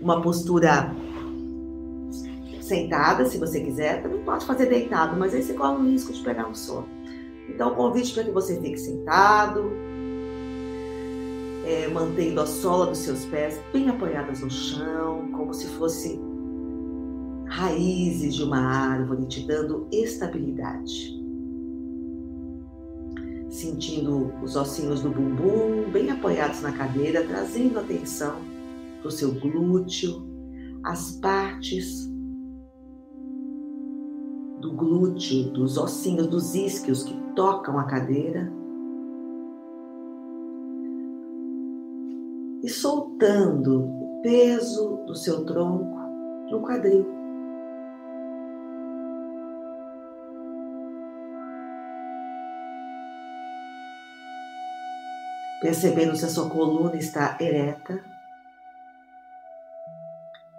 uma postura sentada, se você quiser. Também pode fazer deitado, mas aí você corre o risco de pegar um sono. Então, convite para que você fique sentado, é, mantendo a sola dos seus pés bem apoiadas no chão, como se fosse raízes de uma árvore, te dando estabilidade. Sentindo os ossinhos do bumbum bem apoiados na cadeira, trazendo atenção para o seu glúteo, as partes do glúteo, dos ossinhos, dos isquios que tocam a cadeira. E soltando o peso do seu tronco no quadril. Percebendo se a sua coluna está ereta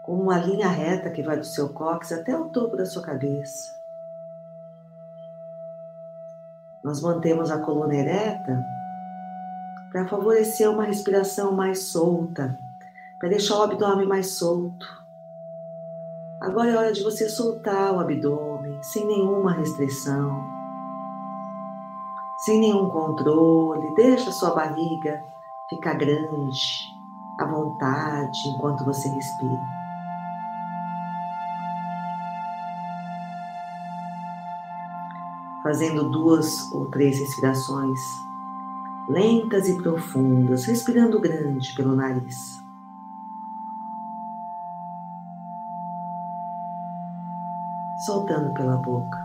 com uma linha reta que vai do seu cóccix até o topo da sua cabeça. Nós mantemos a coluna ereta para favorecer uma respiração mais solta, para deixar o abdômen mais solto. Agora é hora de você soltar o abdômen sem nenhuma restrição, sem nenhum controle. Deixa a sua barriga ficar grande, à vontade, enquanto você respira. Fazendo duas ou três respirações lentas e profundas, respirando grande pelo nariz. Soltando pela boca.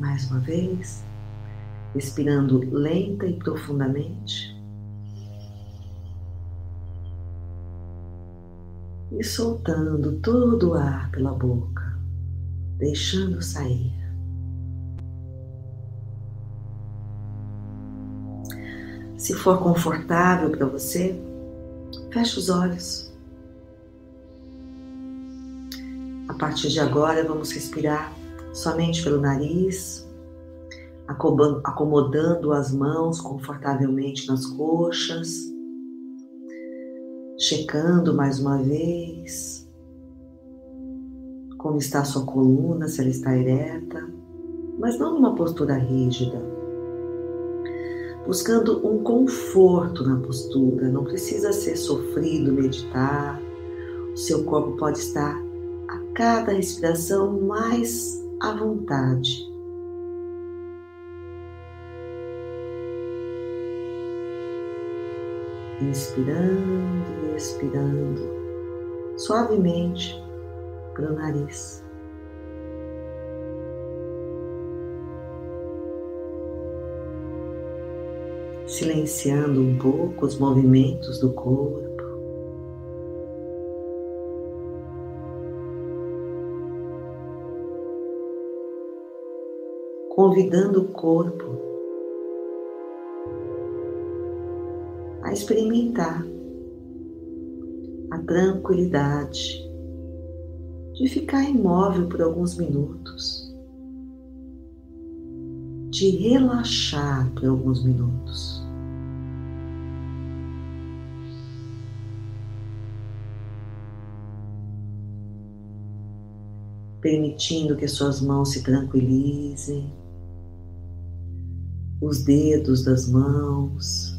Mais uma vez, respirando lenta e profundamente. E soltando todo o ar pela boca, deixando sair. Se for confortável para você, feche os olhos. A partir de agora, vamos respirar somente pelo nariz, acomodando as mãos confortavelmente nas coxas checando mais uma vez como está a sua coluna, se ela está ereta, mas não numa postura rígida. Buscando um conforto na postura, não precisa ser sofrido meditar. O seu corpo pode estar a cada respiração mais à vontade. inspirando expirando suavemente pelo nariz. Silenciando um pouco os movimentos do corpo. Convidando o corpo a experimentar a tranquilidade de ficar imóvel por alguns minutos, de relaxar por alguns minutos. Permitindo que suas mãos se tranquilizem, os dedos das mãos,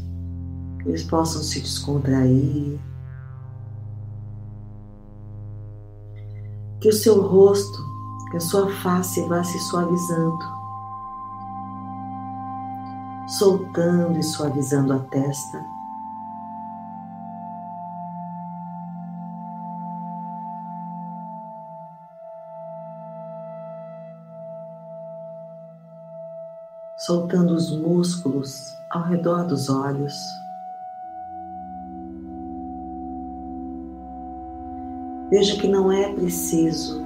que eles possam se descontrair, que o seu rosto, que a sua face vá se suavizando, soltando e suavizando a testa. Soltando os músculos ao redor dos olhos. Veja que não é preciso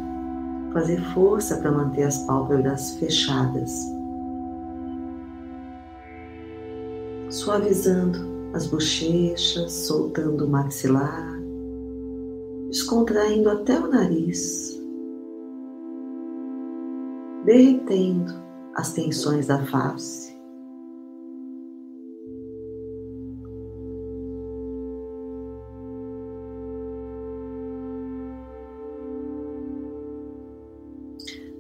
fazer força para manter as pálpebras fechadas, suavizando as bochechas, soltando o maxilar, descontraindo até o nariz, derretendo as tensões da face.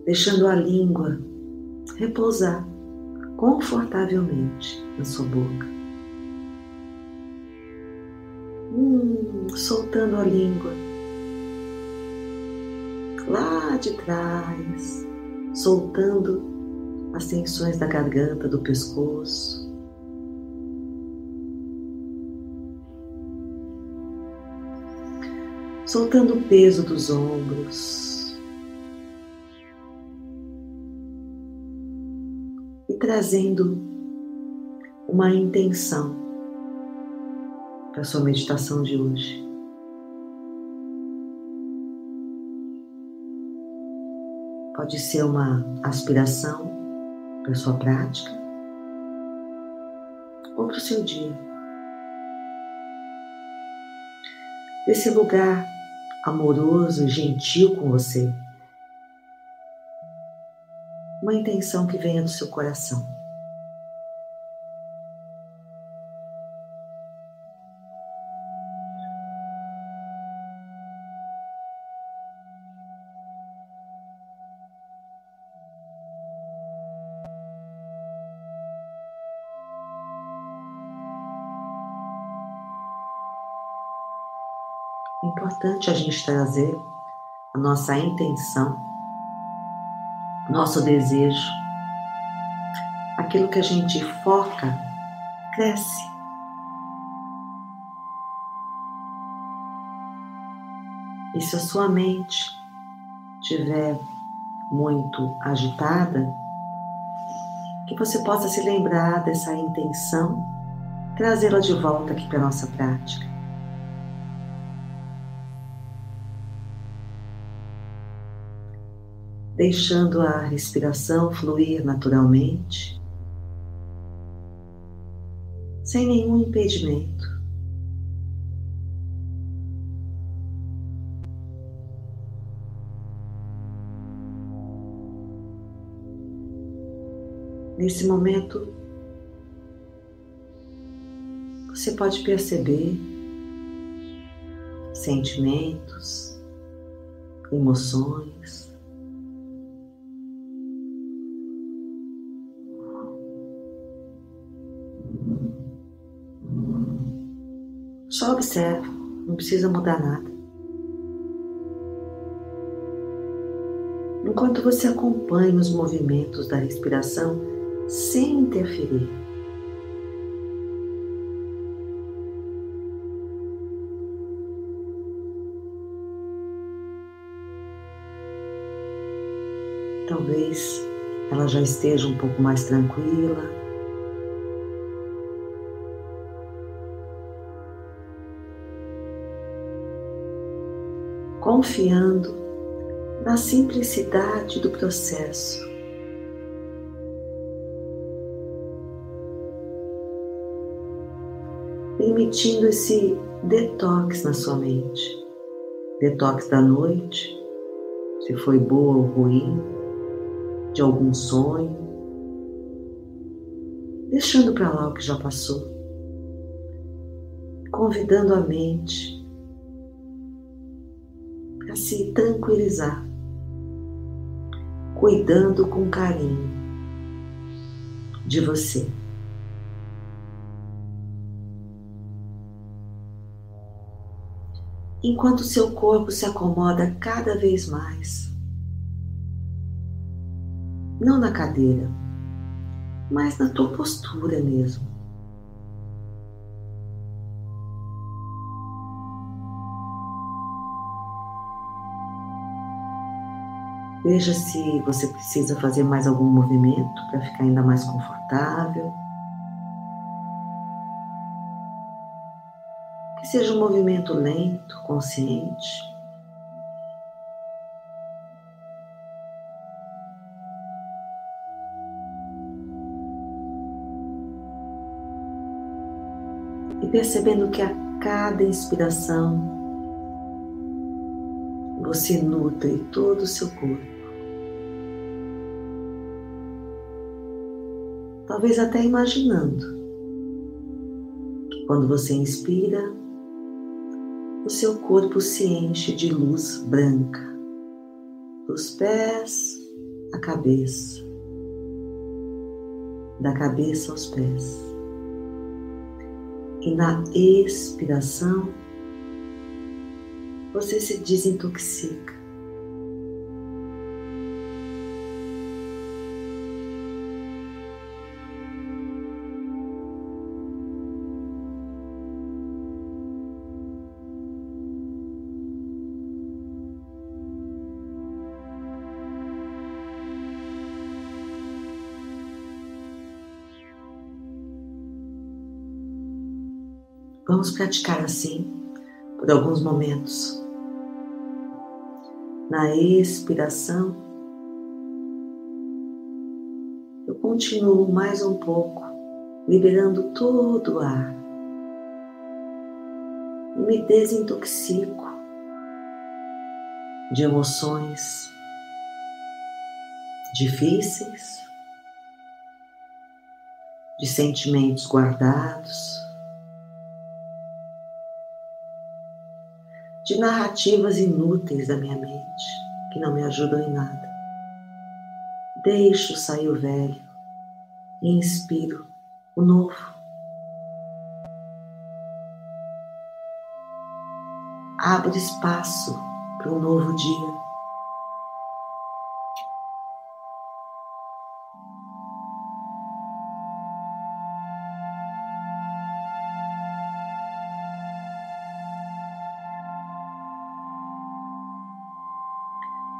Deixando a língua repousar confortavelmente na sua boca. Hum, soltando a língua lá de trás, soltando as tensões da garganta, do pescoço. Soltando o peso dos ombros. Trazendo uma intenção para sua meditação de hoje. Pode ser uma aspiração para sua prática ou para o seu dia. Desse lugar amoroso e gentil com você uma intenção que venha do seu coração. Importante a gente trazer a nossa intenção nosso desejo, aquilo que a gente foca, cresce. E se a sua mente estiver muito agitada, que você possa se lembrar dessa intenção, trazê-la de volta aqui para a nossa prática. Deixando a respiração fluir naturalmente, sem nenhum impedimento. Nesse momento, você pode perceber sentimentos, emoções, Só observa, não precisa mudar nada. Enquanto você acompanha os movimentos da respiração sem interferir. Talvez ela já esteja um pouco mais tranquila. Confiando na simplicidade do processo. Permitindo esse detox na sua mente. Detox da noite, se foi boa ou ruim, de algum sonho, deixando para lá o que já passou, convidando a mente a se tranquilizar, cuidando com carinho de você. Enquanto seu corpo se acomoda cada vez mais, não na cadeira, mas na tua postura mesmo. Veja se você precisa fazer mais algum movimento para ficar ainda mais confortável. Que seja um movimento lento, consciente. E percebendo que a cada inspiração você nutre todo o seu corpo. Talvez até imaginando quando você inspira, o seu corpo se enche de luz branca, dos pés à cabeça, da cabeça aos pés. E na expiração, você se desintoxica. Vamos praticar assim por alguns momentos. Na expiração, eu continuo mais um pouco, liberando todo o ar. E me desintoxico de emoções difíceis, de sentimentos guardados de narrativas inúteis da minha mente que não me ajudam em nada. Deixo sair o velho e inspiro o novo. Abre espaço para um novo dia.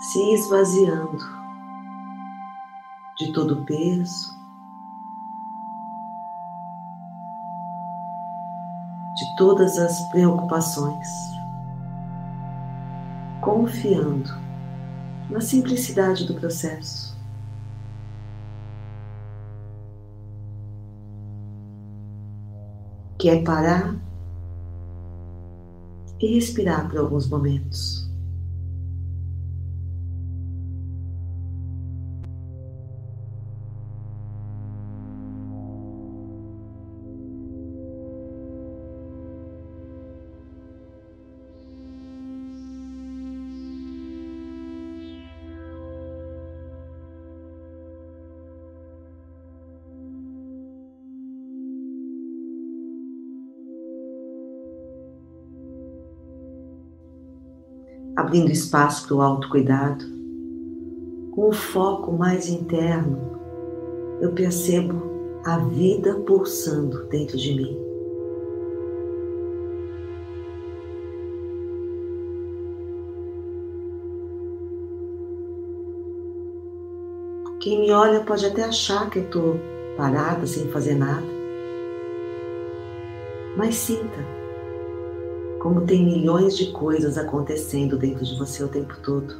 Se esvaziando de todo o peso, de todas as preocupações, confiando na simplicidade do processo. Que é parar e respirar por alguns momentos. Abrindo espaço para o autocuidado, com um foco mais interno, eu percebo a vida pulsando dentro de mim. Quem me olha pode até achar que eu estou parada sem fazer nada, mas sinta como tem milhões de coisas acontecendo dentro de você o tempo todo.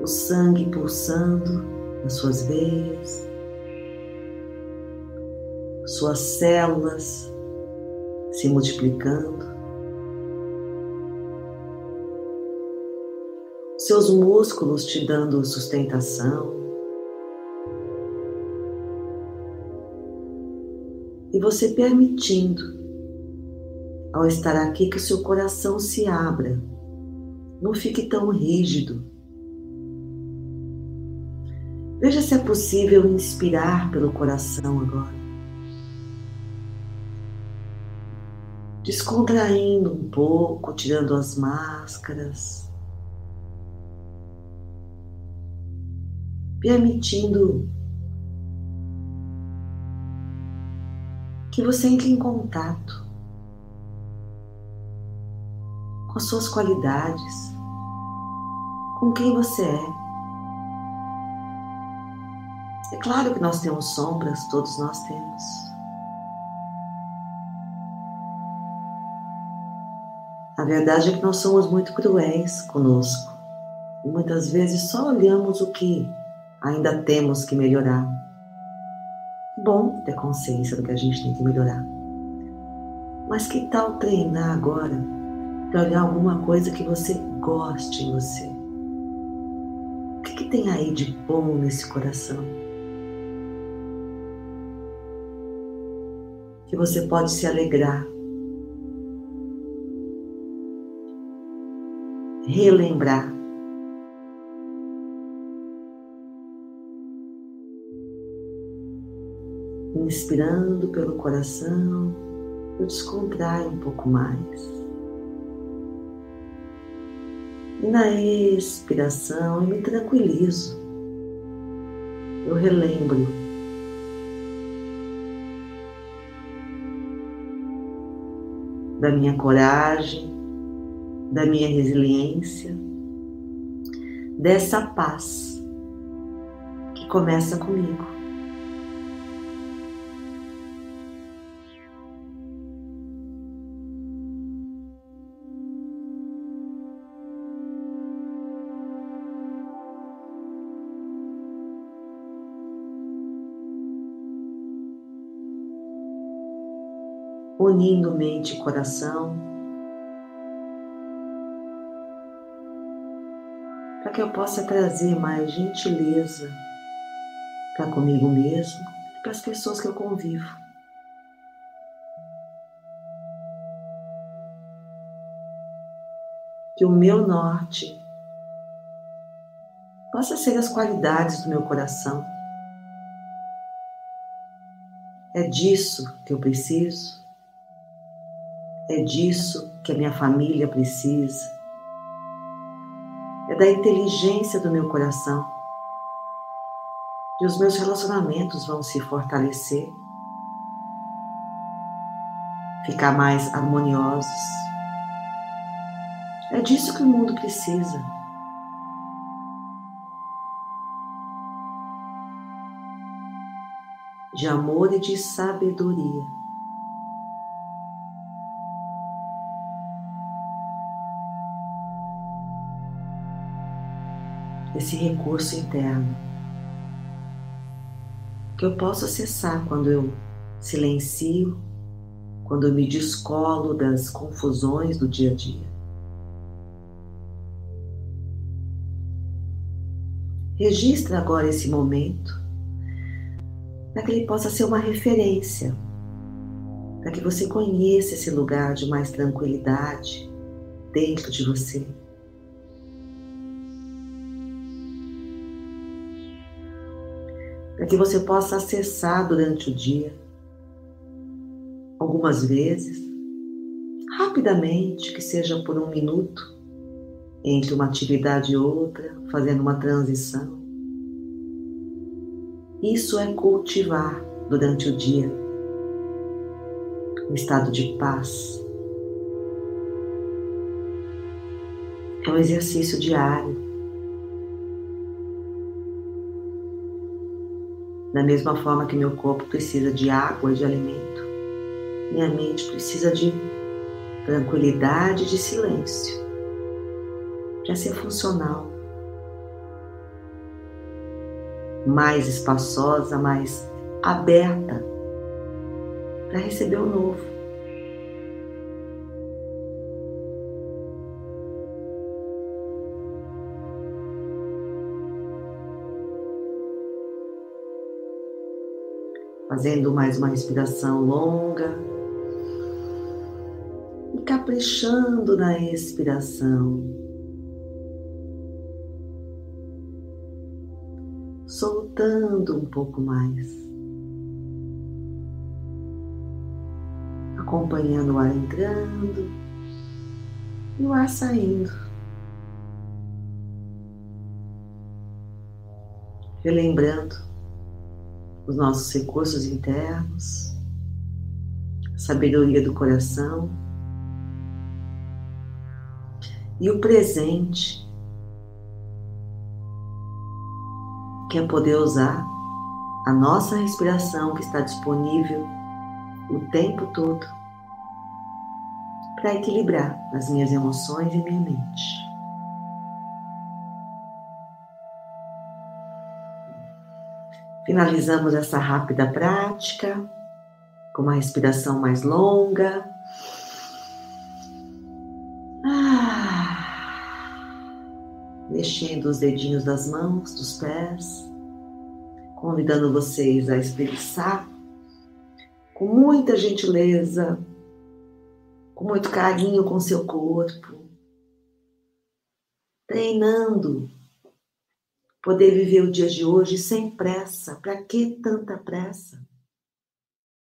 O sangue pulsando nas suas veias, suas células se multiplicando, seus músculos te dando sustentação. E você permitindo, ao estar aqui, que o seu coração se abra, não fique tão rígido. Veja se é possível inspirar pelo coração agora. Descontraindo um pouco, tirando as máscaras. Permitindo que você entre em contato com as suas qualidades, com quem você é. É claro que nós temos sombras, todos nós temos. A verdade é que nós somos muito cruéis conosco e muitas vezes só olhamos o que ainda temos que melhorar. Bom ter consciência do que a gente tem que melhorar. Mas que tal treinar agora para olhar alguma coisa que você goste em você? O que, que tem aí de bom nesse coração? Que você pode se alegrar relembrar. Inspirando pelo coração, eu descontraio um pouco mais. E na expiração eu me tranquilizo. Eu relembro da minha coragem, da minha resiliência, dessa paz que começa comigo. Unindo mente e coração, para que eu possa trazer mais gentileza para comigo mesmo e para as pessoas que eu convivo. Que o meu norte possa ser as qualidades do meu coração. É disso que eu preciso. É disso que a minha família precisa é da inteligência do meu coração. E os meus relacionamentos vão se fortalecer, ficar mais harmoniosos. É disso que o mundo precisa. De amor e de sabedoria. Esse recurso interno que eu posso acessar quando eu silencio, quando eu me descolo das confusões do dia a dia. Registra agora esse momento para que ele possa ser uma referência, para que você conheça esse lugar de mais tranquilidade dentro de você. Para que você possa acessar durante o dia, algumas vezes, rapidamente, que seja por um minuto, entre uma atividade e outra, fazendo uma transição. Isso é cultivar durante o dia um estado de paz. É um exercício diário Da mesma forma que meu corpo precisa de água e de alimento, minha mente precisa de tranquilidade e de silêncio para ser funcional, mais espaçosa, mais aberta para receber o novo. Fazendo mais uma respiração longa e caprichando na expiração. Soltando um pouco mais, acompanhando o ar entrando e o ar saindo. Relembrando os nossos recursos internos, sabedoria do coração e o presente, que é poder usar a nossa respiração que está disponível o tempo todo para equilibrar as minhas emoções e minha mente. Finalizamos essa rápida prática com uma respiração mais longa. Ah, mexendo os dedinhos das mãos, dos pés, convidando vocês a espreguiçar com muita gentileza, com muito carinho com seu corpo, treinando Poder viver o dia de hoje sem pressa. Para que tanta pressa?